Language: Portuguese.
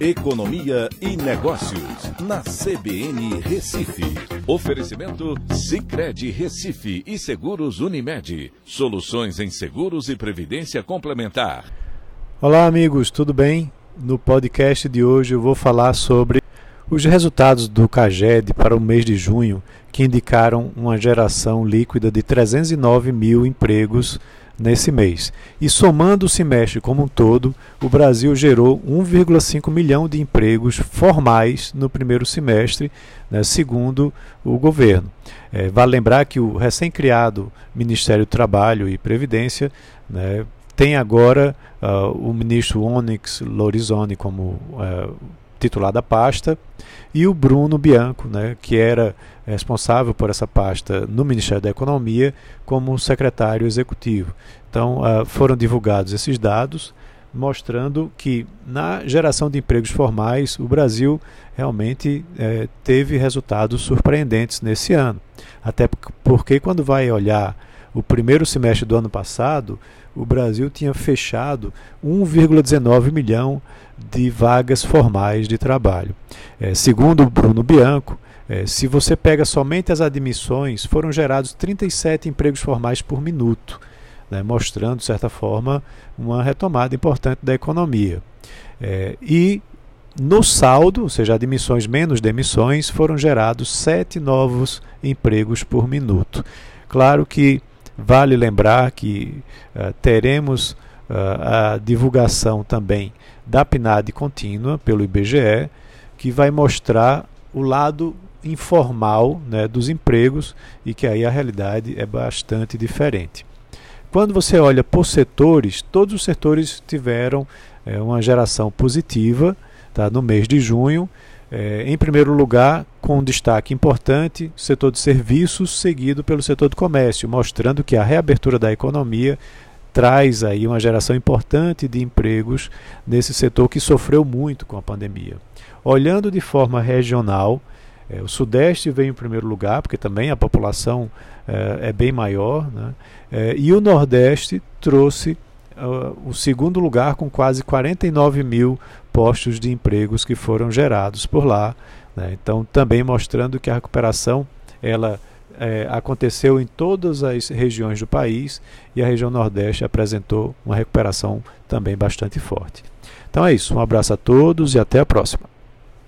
Economia e Negócios, na CBN Recife. Oferecimento Cicred Recife e Seguros Unimed. Soluções em seguros e previdência complementar. Olá, amigos, tudo bem? No podcast de hoje eu vou falar sobre os resultados do CAGED para o mês de junho, que indicaram uma geração líquida de 309 mil empregos nesse mês. E somando o semestre como um todo, o Brasil gerou 1,5 milhão de empregos formais no primeiro semestre, né, segundo o governo. É, vale lembrar que o recém-criado Ministério do Trabalho e Previdência né, tem agora uh, o ministro Onyx Lorizone como uh, titular da pasta, e o Bruno Bianco, né, que era responsável por essa pasta no Ministério da Economia, como secretário executivo. Então, uh, foram divulgados esses dados, mostrando que na geração de empregos formais, o Brasil realmente eh, teve resultados surpreendentes nesse ano. Até porque, quando vai olhar o primeiro semestre do ano passado, o Brasil tinha fechado 1,19 milhão de vagas formais de trabalho. É, segundo Bruno Bianco, é, se você pega somente as admissões, foram gerados 37 empregos formais por minuto, né, mostrando, de certa forma, uma retomada importante da economia. É, e no saldo, ou seja, admissões menos demissões, foram gerados sete novos empregos por minuto. Claro que Vale lembrar que uh, teremos uh, a divulgação também da PNAD contínua pelo IBGE, que vai mostrar o lado informal né, dos empregos e que aí a realidade é bastante diferente. Quando você olha por setores, todos os setores tiveram é, uma geração positiva tá, no mês de junho. É, em primeiro lugar, com um destaque importante, setor de serviços, seguido pelo setor do comércio, mostrando que a reabertura da economia traz aí uma geração importante de empregos nesse setor que sofreu muito com a pandemia. Olhando de forma regional, é, o Sudeste vem em primeiro lugar, porque também a população é, é bem maior, né? é, e o Nordeste trouxe uh, o segundo lugar com quase 49 mil postos de empregos que foram gerados por lá. Né? Então, também mostrando que a recuperação ela é, aconteceu em todas as regiões do país e a região Nordeste apresentou uma recuperação também bastante forte. Então é isso, um abraço a todos e até a próxima.